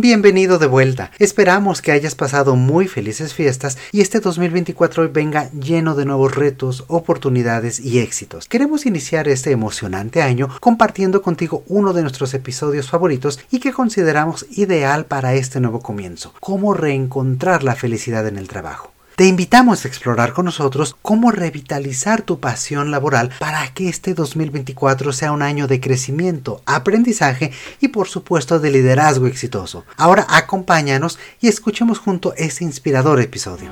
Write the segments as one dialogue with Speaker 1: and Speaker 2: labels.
Speaker 1: Bienvenido de vuelta. Esperamos que hayas pasado muy felices fiestas y este 2024 venga lleno de nuevos retos, oportunidades y éxitos. Queremos iniciar este emocionante año compartiendo contigo uno de nuestros episodios favoritos y que consideramos ideal para este nuevo comienzo, cómo reencontrar la felicidad en el trabajo. Te invitamos a explorar con nosotros cómo revitalizar tu pasión laboral para que este 2024 sea un año de crecimiento, aprendizaje y por supuesto de liderazgo exitoso. Ahora acompáñanos y escuchemos junto este inspirador episodio.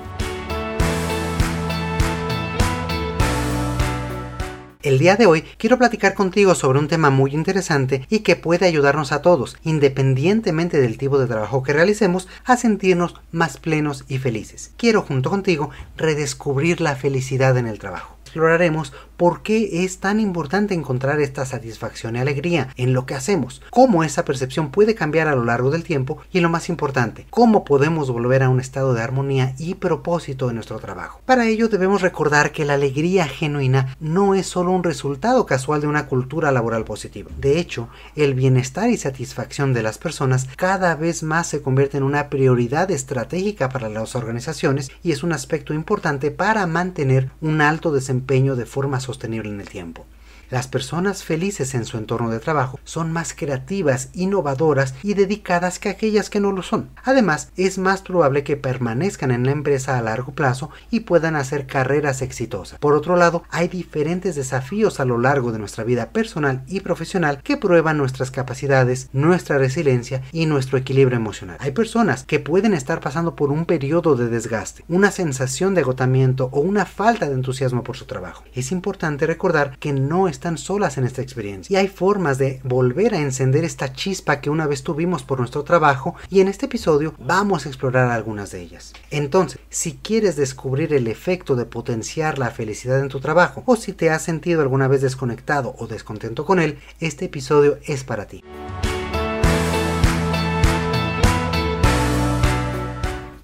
Speaker 1: El día de hoy quiero platicar contigo sobre un tema muy interesante y que puede ayudarnos a todos, independientemente del tipo de trabajo que realicemos, a sentirnos más plenos y felices. Quiero junto contigo redescubrir la felicidad en el trabajo exploraremos por qué es tan importante encontrar esta satisfacción y alegría en lo que hacemos, cómo esa percepción puede cambiar a lo largo del tiempo y lo más importante, cómo podemos volver a un estado de armonía y propósito en nuestro trabajo. Para ello debemos recordar que la alegría genuina no es solo un resultado casual de una cultura laboral positiva. De hecho, el bienestar y satisfacción de las personas cada vez más se convierte en una prioridad estratégica para las organizaciones y es un aspecto importante para mantener un alto desempeño de forma sostenible en el tiempo. Las personas felices en su entorno de trabajo son más creativas, innovadoras y dedicadas que aquellas que no lo son. Además, es más probable que permanezcan en la empresa a largo plazo y puedan hacer carreras exitosas. Por otro lado, hay diferentes desafíos a lo largo de nuestra vida personal y profesional que prueban nuestras capacidades, nuestra resiliencia y nuestro equilibrio emocional. Hay personas que pueden estar pasando por un periodo de desgaste, una sensación de agotamiento o una falta de entusiasmo por su trabajo. Es importante recordar que no es están solas en esta experiencia. Y hay formas de volver a encender esta chispa que una vez tuvimos por nuestro trabajo y en este episodio vamos a explorar algunas de ellas. Entonces, si quieres descubrir el efecto de potenciar la felicidad en tu trabajo o si te has sentido alguna vez desconectado o descontento con él, este episodio es para ti.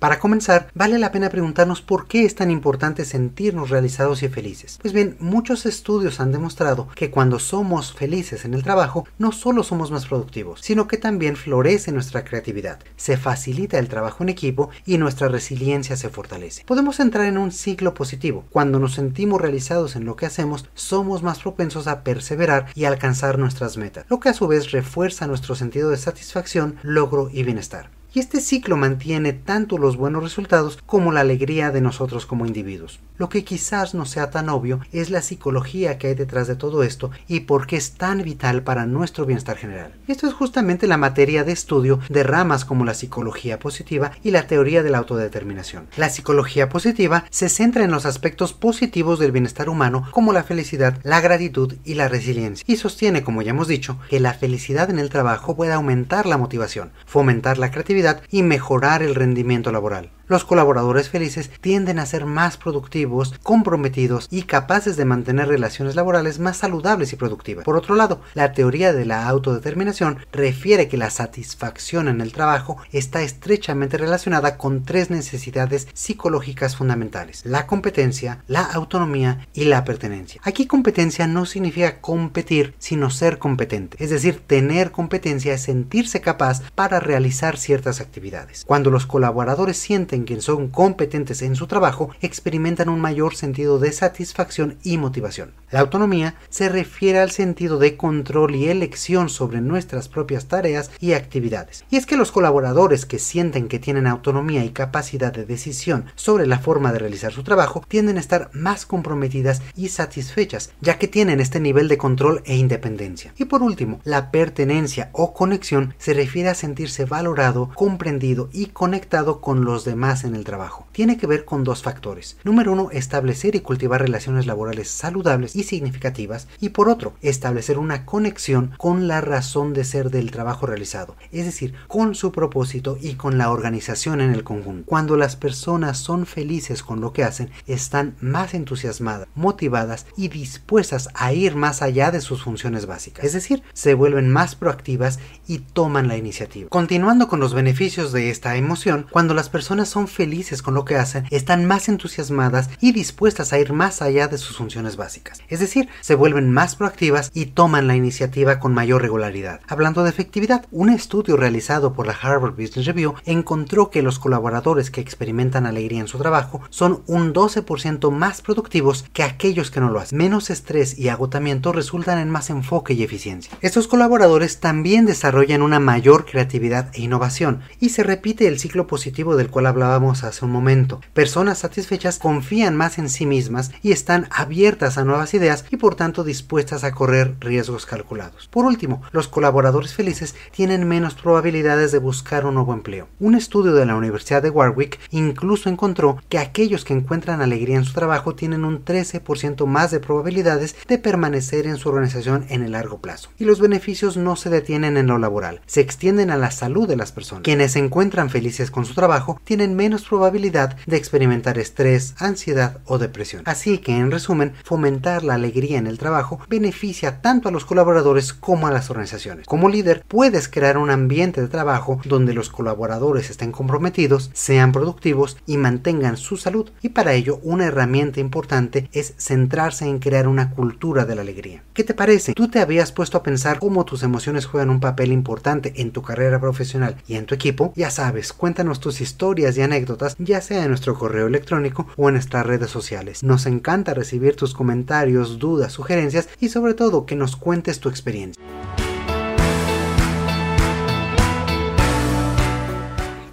Speaker 1: Para comenzar, vale la pena preguntarnos por qué es tan importante sentirnos realizados y felices. Pues bien, muchos estudios han demostrado que cuando somos felices en el trabajo, no solo somos más productivos, sino que también florece nuestra creatividad, se facilita el trabajo en equipo y nuestra resiliencia se fortalece. Podemos entrar en un ciclo positivo. Cuando nos sentimos realizados en lo que hacemos, somos más propensos a perseverar y alcanzar nuestras metas, lo que a su vez refuerza nuestro sentido de satisfacción, logro y bienestar y este ciclo mantiene tanto los buenos resultados como la alegría de nosotros como individuos. Lo que quizás no sea tan obvio es la psicología que hay detrás de todo esto y por qué es tan vital para nuestro bienestar general. Esto es justamente la materia de estudio de ramas como la psicología positiva y la teoría de la autodeterminación. La psicología positiva se centra en los aspectos positivos del bienestar humano como la felicidad, la gratitud y la resiliencia y sostiene, como ya hemos dicho, que la felicidad en el trabajo puede aumentar la motivación, fomentar la creatividad y mejorar el rendimiento laboral. Los colaboradores felices tienden a ser más productivos, comprometidos y capaces de mantener relaciones laborales más saludables y productivas. Por otro lado, la teoría de la autodeterminación refiere que la satisfacción en el trabajo está estrechamente relacionada con tres necesidades psicológicas fundamentales, la competencia, la autonomía y la pertenencia. Aquí competencia no significa competir, sino ser competente, es decir, tener competencia es sentirse capaz para realizar ciertas actividades. Cuando los colaboradores sienten en quien son competentes en su trabajo experimentan un mayor sentido de satisfacción y motivación. La autonomía se refiere al sentido de control y elección sobre nuestras propias tareas y actividades. Y es que los colaboradores que sienten que tienen autonomía y capacidad de decisión sobre la forma de realizar su trabajo tienden a estar más comprometidas y satisfechas, ya que tienen este nivel de control e independencia. Y por último, la pertenencia o conexión se refiere a sentirse valorado, comprendido y conectado con los demás más en el trabajo? Tiene que ver con dos factores. Número uno, establecer y cultivar relaciones laborales saludables y significativas. Y por otro, establecer una conexión con la razón de ser del trabajo realizado, es decir, con su propósito y con la organización en el conjunto. Cuando las personas son felices con lo que hacen, están más entusiasmadas, motivadas y dispuestas a ir más allá de sus funciones básicas. Es decir, se vuelven más proactivas y toman la iniciativa. Continuando con los beneficios de esta emoción, cuando las personas son felices con lo que hacen, están más entusiasmadas y dispuestas a ir más allá de sus funciones básicas. Es decir, se vuelven más proactivas y toman la iniciativa con mayor regularidad. Hablando de efectividad, un estudio realizado por la Harvard Business Review encontró que los colaboradores que experimentan alegría en su trabajo son un 12% más productivos que aquellos que no lo hacen. Menos estrés y agotamiento resultan en más enfoque y eficiencia. Estos colaboradores también desarrollan una mayor creatividad e innovación y se repite el ciclo positivo del cual hablábamos hace un momento. Personas satisfechas confían más en sí mismas y están abiertas a nuevas ideas y por tanto dispuestas a correr riesgos calculados. Por último, los colaboradores felices tienen menos probabilidades de buscar un nuevo empleo. Un estudio de la Universidad de Warwick incluso encontró que aquellos que encuentran alegría en su trabajo tienen un 13% más de probabilidades de permanecer en su organización en el largo plazo. Y los beneficios no se detienen en lo laboral, se extienden a la salud de las personas. Quienes se encuentran felices con su trabajo tienen menos probabilidad de experimentar estrés, ansiedad o depresión. Así que, en resumen, fomentar la alegría en el trabajo beneficia tanto a los colaboradores como a las organizaciones. Como líder, puedes crear un ambiente de trabajo donde los colaboradores estén comprometidos, sean productivos y mantengan su salud. Y para ello, una herramienta importante es centrarse en crear una cultura de la alegría. ¿Qué te parece? ¿Tú te habías puesto a pensar cómo tus emociones juegan un papel importante en tu carrera profesional y en tu equipo? Ya sabes, cuéntanos tus historias y anécdotas, ya sea en nuestro correo electrónico o en nuestras redes sociales. Nos encanta recibir tus comentarios, dudas, sugerencias y sobre todo que nos cuentes tu experiencia.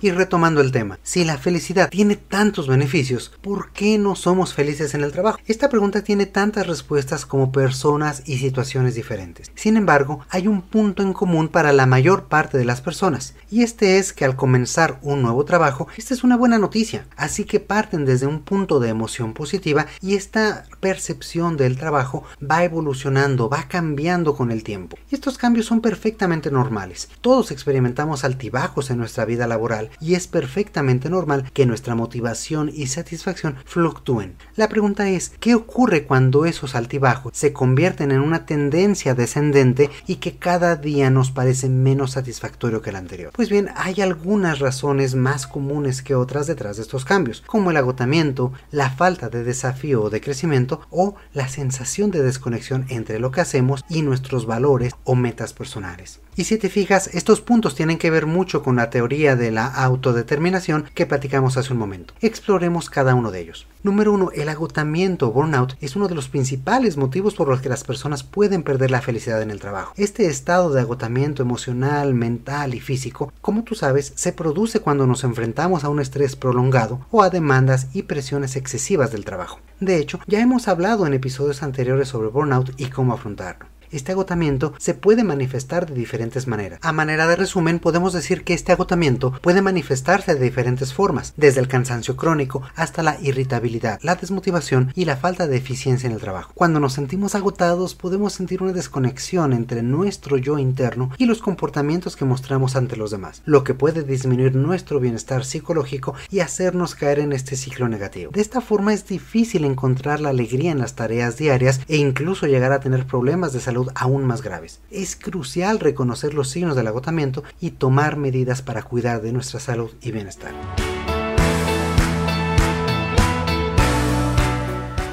Speaker 1: Y retomando el tema, si la felicidad tiene tantos beneficios, ¿por qué no somos felices en el trabajo? Esta pregunta tiene tantas respuestas como personas y situaciones diferentes. Sin embargo, hay un punto en común para la mayor parte de las personas, y este es que al comenzar un nuevo trabajo, esta es una buena noticia. Así que parten desde un punto de emoción positiva y esta percepción del trabajo va evolucionando, va cambiando con el tiempo. Y estos cambios son perfectamente normales. Todos experimentamos altibajos en nuestra vida laboral y es perfectamente normal que nuestra motivación y satisfacción fluctúen. La pregunta es, ¿qué ocurre cuando esos altibajos se convierten en una tendencia descendente y que cada día nos parece menos satisfactorio que el anterior? Pues bien, hay algunas razones más comunes que otras detrás de estos cambios, como el agotamiento, la falta de desafío o de crecimiento o la sensación de desconexión entre lo que hacemos y nuestros valores o metas personales. Y si te fijas, estos puntos tienen que ver mucho con la teoría de la autodeterminación que platicamos hace un momento. Exploremos cada uno de ellos. Número 1. El agotamiento o burnout es uno de los principales motivos por los que las personas pueden perder la felicidad en el trabajo. Este estado de agotamiento emocional, mental y físico, como tú sabes, se produce cuando nos enfrentamos a un estrés prolongado o a demandas y presiones excesivas del trabajo. De hecho, ya hemos hablado en episodios anteriores sobre burnout y cómo afrontarlo. Este agotamiento se puede manifestar de diferentes maneras. A manera de resumen, podemos decir que este agotamiento puede manifestarse de diferentes formas, desde el cansancio crónico hasta la irritabilidad, la desmotivación y la falta de eficiencia en el trabajo. Cuando nos sentimos agotados, podemos sentir una desconexión entre nuestro yo interno y los comportamientos que mostramos ante los demás, lo que puede disminuir nuestro bienestar psicológico y hacernos caer en este ciclo negativo. De esta forma es difícil encontrar la alegría en las tareas diarias e incluso llegar a tener problemas de salud aún más graves. Es crucial reconocer los signos del agotamiento y tomar medidas para cuidar de nuestra salud y bienestar.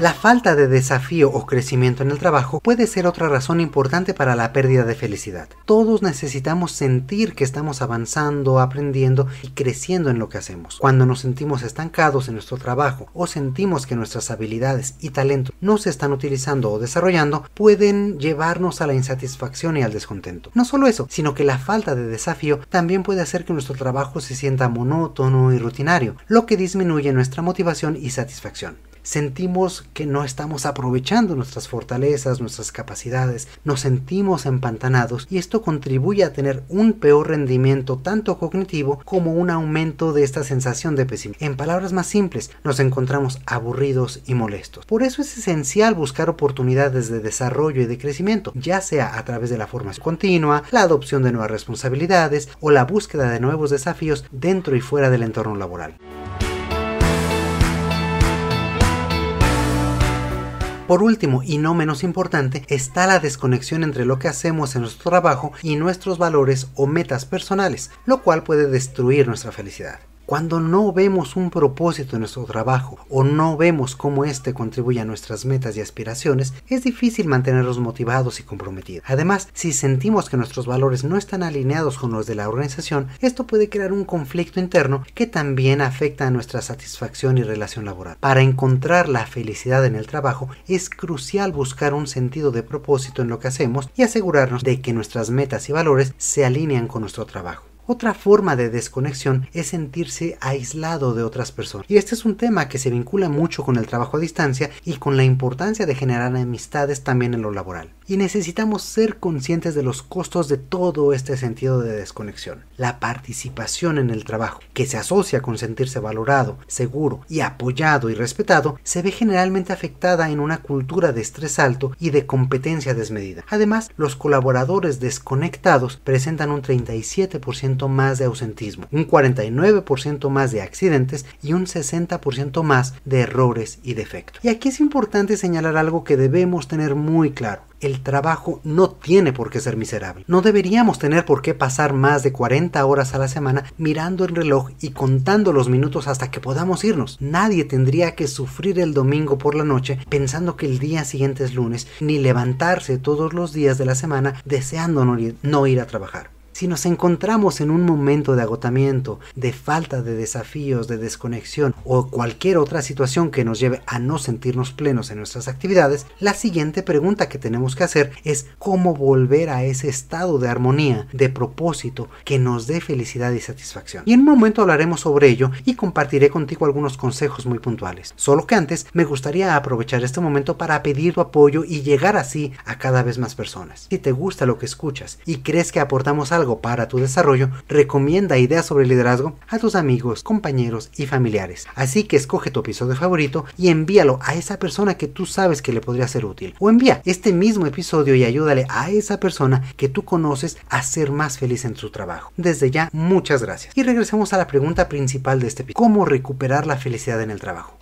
Speaker 1: La falta de desafío o crecimiento en el trabajo puede ser otra razón importante para la pérdida de felicidad. Todos necesitamos sentir que estamos avanzando, aprendiendo y creciendo en lo que hacemos. Cuando nos sentimos estancados en nuestro trabajo o sentimos que nuestras habilidades y talentos no se están utilizando o desarrollando, pueden llevarnos a la insatisfacción y al descontento. No solo eso, sino que la falta de desafío también puede hacer que nuestro trabajo se sienta monótono y rutinario, lo que disminuye nuestra motivación y satisfacción. Sentimos que no estamos aprovechando nuestras fortalezas, nuestras capacidades, nos sentimos empantanados y esto contribuye a tener un peor rendimiento tanto cognitivo como un aumento de esta sensación de pesimismo. En palabras más simples, nos encontramos aburridos y molestos. Por eso es esencial buscar oportunidades de desarrollo y de crecimiento, ya sea a través de la formación continua, la adopción de nuevas responsabilidades o la búsqueda de nuevos desafíos dentro y fuera del entorno laboral. Por último, y no menos importante, está la desconexión entre lo que hacemos en nuestro trabajo y nuestros valores o metas personales, lo cual puede destruir nuestra felicidad. Cuando no vemos un propósito en nuestro trabajo o no vemos cómo éste contribuye a nuestras metas y aspiraciones, es difícil mantenerlos motivados y comprometidos. Además, si sentimos que nuestros valores no están alineados con los de la organización, esto puede crear un conflicto interno que también afecta a nuestra satisfacción y relación laboral. Para encontrar la felicidad en el trabajo, es crucial buscar un sentido de propósito en lo que hacemos y asegurarnos de que nuestras metas y valores se alinean con nuestro trabajo. Otra forma de desconexión es sentirse aislado de otras personas. Y este es un tema que se vincula mucho con el trabajo a distancia y con la importancia de generar amistades también en lo laboral. Y necesitamos ser conscientes de los costos de todo este sentido de desconexión. La participación en el trabajo, que se asocia con sentirse valorado, seguro y apoyado y respetado, se ve generalmente afectada en una cultura de estrés alto y de competencia desmedida. Además, los colaboradores desconectados presentan un 37% más de ausentismo, un 49% más de accidentes y un 60% más de errores y defectos. Y aquí es importante señalar algo que debemos tener muy claro. El trabajo no tiene por qué ser miserable. No deberíamos tener por qué pasar más de 40 horas a la semana mirando el reloj y contando los minutos hasta que podamos irnos. Nadie tendría que sufrir el domingo por la noche pensando que el día siguiente es lunes, ni levantarse todos los días de la semana deseando no ir, a trabajar. Si nos encontramos en un momento de agotamiento, de falta de desafíos, de desconexión o cualquier otra situación que nos lleve a no sentirnos plenos en nuestras actividades, la siguiente pregunta que tenemos que hacer es cómo volver a ese estado de armonía, de propósito que nos dé felicidad y satisfacción. Y en un momento hablaremos sobre ello y compartiré contigo algunos consejos muy puntuales. Solo que antes me gustaría aprovechar este momento para pedir tu apoyo y llegar así a cada vez más personas. Si te gusta lo que escuchas y crees que aportamos algo para tu desarrollo, recomienda ideas sobre liderazgo a tus amigos, compañeros y familiares. Así que escoge tu episodio favorito y envíalo a esa persona que tú sabes que le podría ser útil. O envía este mismo episodio y ayúdale a esa persona que tú conoces a ser más feliz en su trabajo. Desde ya, muchas gracias. Y regresemos a la pregunta principal de este episodio. ¿Cómo recuperar la felicidad en el trabajo?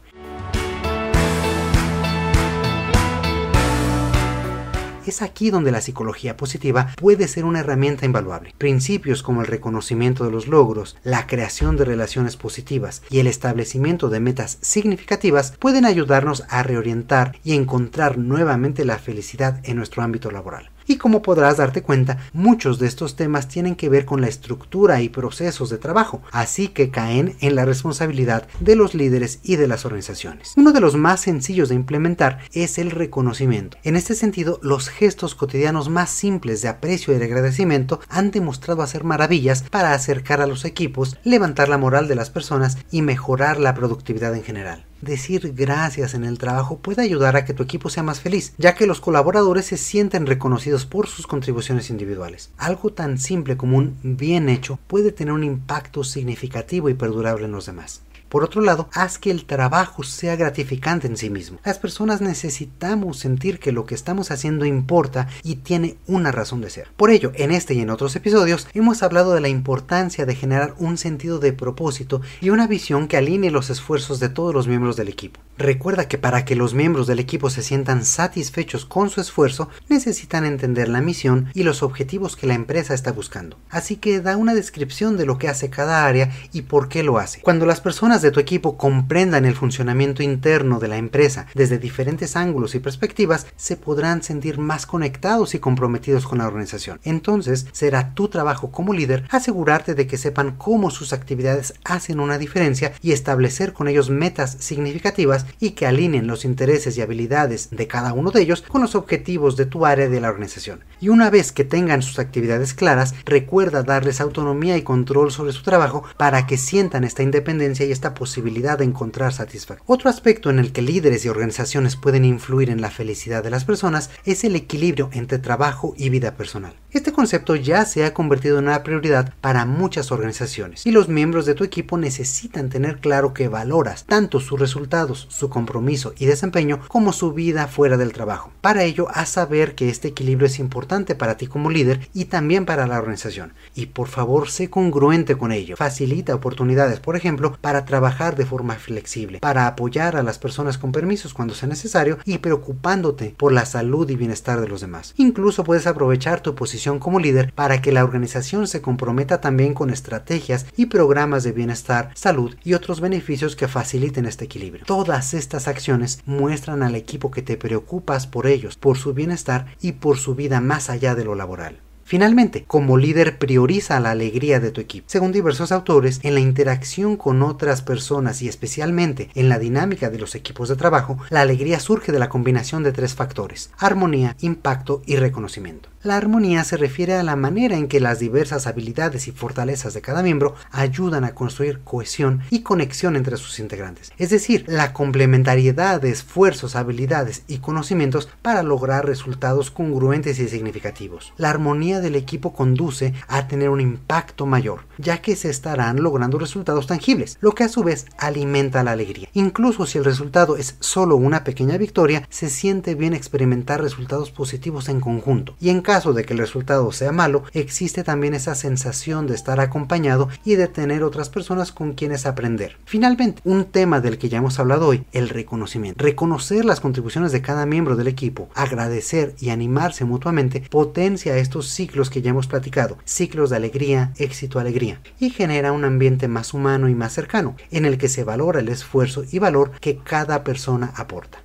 Speaker 1: Es aquí donde la psicología positiva puede ser una herramienta invaluable. Principios como el reconocimiento de los logros, la creación de relaciones positivas y el establecimiento de metas significativas pueden ayudarnos a reorientar y encontrar nuevamente la felicidad en nuestro ámbito laboral. Y como podrás darte cuenta, muchos de estos temas tienen que ver con la estructura y procesos de trabajo, así que caen en la responsabilidad de los líderes y de las organizaciones. Uno de los más sencillos de implementar es el reconocimiento. En este sentido, los gestos cotidianos más simples de aprecio y de agradecimiento han demostrado hacer maravillas para acercar a los equipos, levantar la moral de las personas y mejorar la productividad en general decir gracias en el trabajo puede ayudar a que tu equipo sea más feliz, ya que los colaboradores se sienten reconocidos por sus contribuciones individuales. Algo tan simple como un bien hecho puede tener un impacto significativo y perdurable en los demás. Por otro lado, haz que el trabajo sea gratificante en sí mismo. Las personas necesitamos sentir que lo que estamos haciendo importa y tiene una razón de ser. Por ello, en este y en otros episodios hemos hablado de la importancia de generar un sentido de propósito y una visión que alinee los esfuerzos de todos los miembros del equipo. Recuerda que para que los miembros del equipo se sientan satisfechos con su esfuerzo, necesitan entender la misión y los objetivos que la empresa está buscando. Así que da una descripción de lo que hace cada área y por qué lo hace. Cuando las personas de tu equipo comprendan el funcionamiento interno de la empresa desde diferentes ángulos y perspectivas, se podrán sentir más conectados y comprometidos con la organización. Entonces, será tu trabajo como líder asegurarte de que sepan cómo sus actividades hacen una diferencia y establecer con ellos metas significativas y que alineen los intereses y habilidades de cada uno de ellos con los objetivos de tu área de la organización. Y una vez que tengan sus actividades claras, recuerda darles autonomía y control sobre su trabajo para que sientan esta independencia y esta posibilidad de encontrar satisfacción. Otro aspecto en el que líderes y organizaciones pueden influir en la felicidad de las personas es el equilibrio entre trabajo y vida personal. Este concepto ya se ha convertido en una prioridad para muchas organizaciones y los miembros de tu equipo necesitan tener claro que valoras tanto sus resultados, su compromiso y desempeño como su vida fuera del trabajo. Para ello, haz saber que este equilibrio es importante para ti como líder y también para la organización. Y por favor, sé congruente con ello. Facilita oportunidades, por ejemplo, para trabajar de forma flexible, para apoyar a las personas con permisos cuando sea necesario y preocupándote por la salud y bienestar de los demás. Incluso puedes aprovechar tu posición como líder para que la organización se comprometa también con estrategias y programas de bienestar, salud y otros beneficios que faciliten este equilibrio. Todas estas acciones muestran al equipo que te preocupas por ellos, por su bienestar y por su vida más allá de lo laboral. Finalmente, como líder prioriza la alegría de tu equipo. Según diversos autores, en la interacción con otras personas y especialmente en la dinámica de los equipos de trabajo, la alegría surge de la combinación de tres factores, armonía, impacto y reconocimiento. La armonía se refiere a la manera en que las diversas habilidades y fortalezas de cada miembro ayudan a construir cohesión y conexión entre sus integrantes, es decir, la complementariedad de esfuerzos, habilidades y conocimientos para lograr resultados congruentes y significativos. La armonía del equipo conduce a tener un impacto mayor, ya que se estarán logrando resultados tangibles, lo que a su vez alimenta la alegría. Incluso si el resultado es solo una pequeña victoria, se siente bien experimentar resultados positivos en conjunto, y en caso de que el resultado sea malo, existe también esa sensación de estar acompañado y de tener otras personas con quienes aprender. Finalmente, un tema del que ya hemos hablado hoy, el reconocimiento. Reconocer las contribuciones de cada miembro del equipo, agradecer y animarse mutuamente, potencia estos ciclos que ya hemos platicado, ciclos de alegría, éxito, alegría, y genera un ambiente más humano y más cercano, en el que se valora el esfuerzo y valor que cada persona aporta.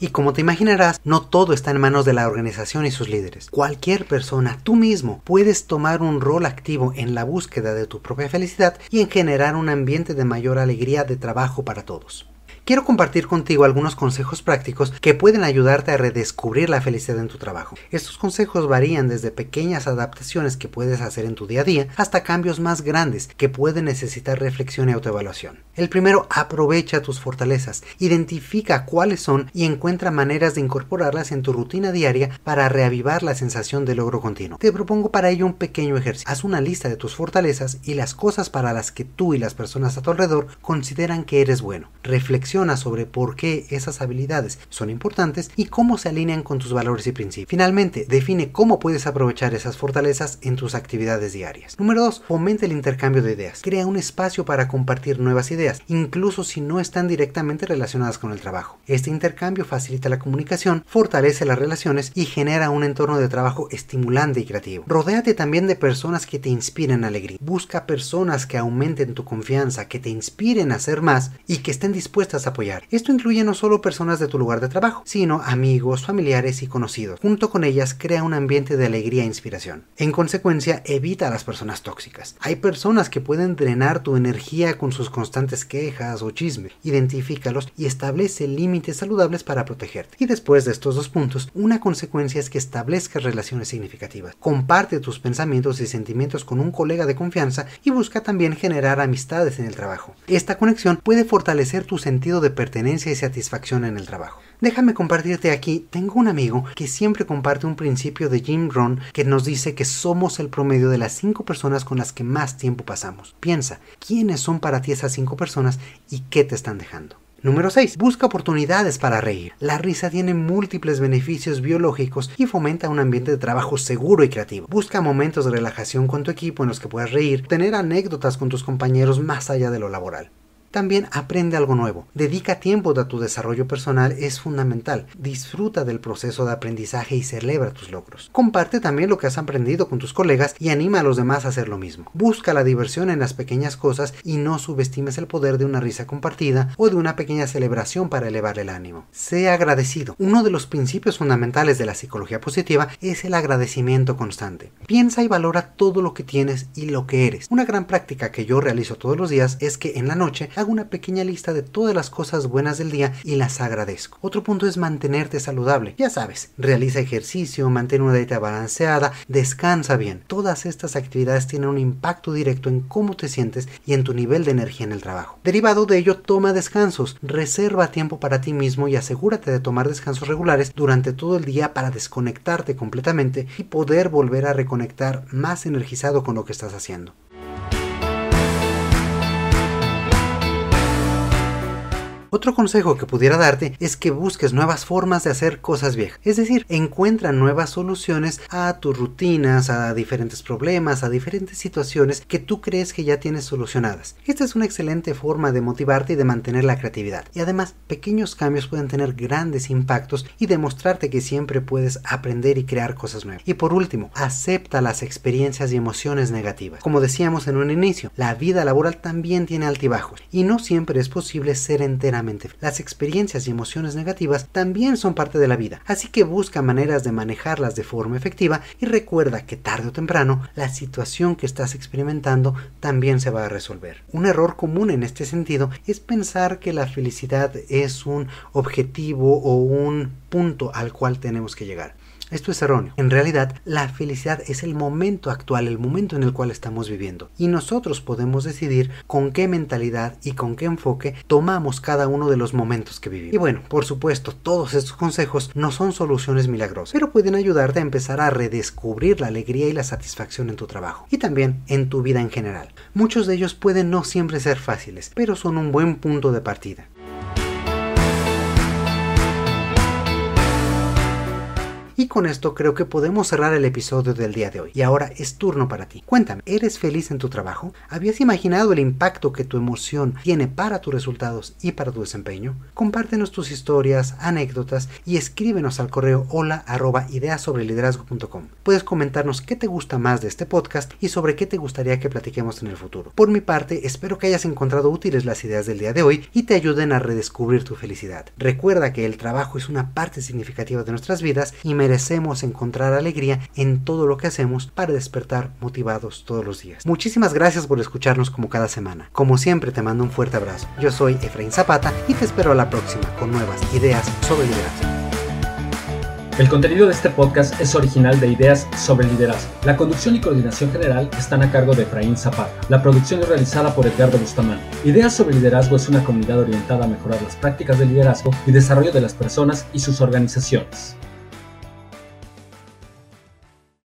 Speaker 1: Y como te imaginarás, no todo está en manos de la organización y sus líderes. Cualquier persona, tú mismo, puedes tomar un rol activo en la búsqueda de tu propia felicidad y en generar un ambiente de mayor alegría de trabajo para todos quiero compartir contigo algunos consejos prácticos que pueden ayudarte a redescubrir la felicidad en tu trabajo. Estos consejos varían desde pequeñas adaptaciones que puedes hacer en tu día a día hasta cambios más grandes que pueden necesitar reflexión y autoevaluación. El primero, aprovecha tus fortalezas, identifica cuáles son y encuentra maneras de incorporarlas en tu rutina diaria para reavivar la sensación de logro continuo. Te propongo para ello un pequeño ejercicio. Haz una lista de tus fortalezas y las cosas para las que tú y las personas a tu alrededor consideran que eres bueno. Reflexiona sobre por qué esas habilidades son importantes y cómo se alinean con tus valores y principios. Finalmente, define cómo puedes aprovechar esas fortalezas en tus actividades diarias. Número 2. Fomenta el intercambio de ideas. Crea un espacio para compartir nuevas ideas, incluso si no están directamente relacionadas con el trabajo. Este intercambio facilita la comunicación, fortalece las relaciones y genera un entorno de trabajo estimulante y creativo. Rodéate también de personas que te inspiren alegría. Busca personas que aumenten tu confianza, que te inspiren a hacer más y que estén dispuestas apoyar. Esto incluye no solo personas de tu lugar de trabajo, sino amigos, familiares y conocidos. Junto con ellas crea un ambiente de alegría e inspiración. En consecuencia, evita a las personas tóxicas. Hay personas que pueden drenar tu energía con sus constantes quejas o chismes. Identifícalos y establece límites saludables para protegerte. Y después de estos dos puntos, una consecuencia es que establezcas relaciones significativas. Comparte tus pensamientos y sentimientos con un colega de confianza y busca también generar amistades en el trabajo. Esta conexión puede fortalecer tu sentido de pertenencia y satisfacción en el trabajo. Déjame compartirte aquí, tengo un amigo que siempre comparte un principio de Jim Rohn que nos dice que somos el promedio de las cinco personas con las que más tiempo pasamos. Piensa, ¿quiénes son para ti esas cinco personas y qué te están dejando? Número 6. Busca oportunidades para reír. La risa tiene múltiples beneficios biológicos y fomenta un ambiente de trabajo seguro y creativo. Busca momentos de relajación con tu equipo en los que puedas reír, tener anécdotas con tus compañeros más allá de lo laboral. También aprende algo nuevo. Dedica tiempo a tu desarrollo personal, es fundamental. Disfruta del proceso de aprendizaje y celebra tus logros. Comparte también lo que has aprendido con tus colegas y anima a los demás a hacer lo mismo. Busca la diversión en las pequeñas cosas y no subestimes el poder de una risa compartida o de una pequeña celebración para elevar el ánimo. Sea agradecido. Uno de los principios fundamentales de la psicología positiva es el agradecimiento constante. Piensa y valora todo lo que tienes y lo que eres. Una gran práctica que yo realizo todos los días es que en la noche hago una pequeña lista de todas las cosas buenas del día y las agradezco. Otro punto es mantenerte saludable. Ya sabes, realiza ejercicio, mantén una dieta balanceada, descansa bien. Todas estas actividades tienen un impacto directo en cómo te sientes y en tu nivel de energía en el trabajo. Derivado de ello, toma descansos, reserva tiempo para ti mismo y asegúrate de tomar descansos regulares durante todo el día para desconectarte completamente y poder volver a reconectar más energizado con lo que estás haciendo. Otro consejo que pudiera darte es que busques nuevas formas de hacer cosas viejas. Es decir, encuentra nuevas soluciones a tus rutinas, a diferentes problemas, a diferentes situaciones que tú crees que ya tienes solucionadas. Esta es una excelente forma de motivarte y de mantener la creatividad. Y además, pequeños cambios pueden tener grandes impactos y demostrarte que siempre puedes aprender y crear cosas nuevas. Y por último, acepta las experiencias y emociones negativas. Como decíamos en un inicio, la vida laboral también tiene altibajos y no siempre es posible ser enteramente las experiencias y emociones negativas también son parte de la vida, así que busca maneras de manejarlas de forma efectiva y recuerda que tarde o temprano la situación que estás experimentando también se va a resolver. Un error común en este sentido es pensar que la felicidad es un objetivo o un punto al cual tenemos que llegar. Esto es erróneo. En realidad, la felicidad es el momento actual, el momento en el cual estamos viviendo. Y nosotros podemos decidir con qué mentalidad y con qué enfoque tomamos cada uno de los momentos que vivimos. Y bueno, por supuesto, todos estos consejos no son soluciones milagrosas, pero pueden ayudarte a empezar a redescubrir la alegría y la satisfacción en tu trabajo y también en tu vida en general. Muchos de ellos pueden no siempre ser fáciles, pero son un buen punto de partida. Y con esto creo que podemos cerrar el episodio del día de hoy. Y ahora es turno para ti. Cuéntame, ¿eres feliz en tu trabajo? ¿Habías imaginado el impacto que tu emoción tiene para tus resultados y para tu desempeño? Compártenos tus historias, anécdotas y escríbenos al correo hola. Puedes comentarnos qué te gusta más de este podcast y sobre qué te gustaría que platiquemos en el futuro. Por mi parte, espero que hayas encontrado útiles las ideas del día de hoy y te ayuden a redescubrir tu felicidad. Recuerda que el trabajo es una parte significativa de nuestras vidas y me merecemos encontrar alegría en todo lo que hacemos para despertar motivados todos los días. Muchísimas gracias por escucharnos como cada semana. Como siempre te mando un fuerte abrazo. Yo soy Efraín Zapata y te espero a la próxima con nuevas ideas sobre liderazgo.
Speaker 2: El contenido de este podcast es original de Ideas sobre Liderazgo. La conducción y coordinación general están a cargo de Efraín Zapata. La producción es realizada por Edgardo Bustamante. Ideas sobre Liderazgo es una comunidad orientada a mejorar las prácticas de liderazgo y desarrollo de las personas y sus organizaciones.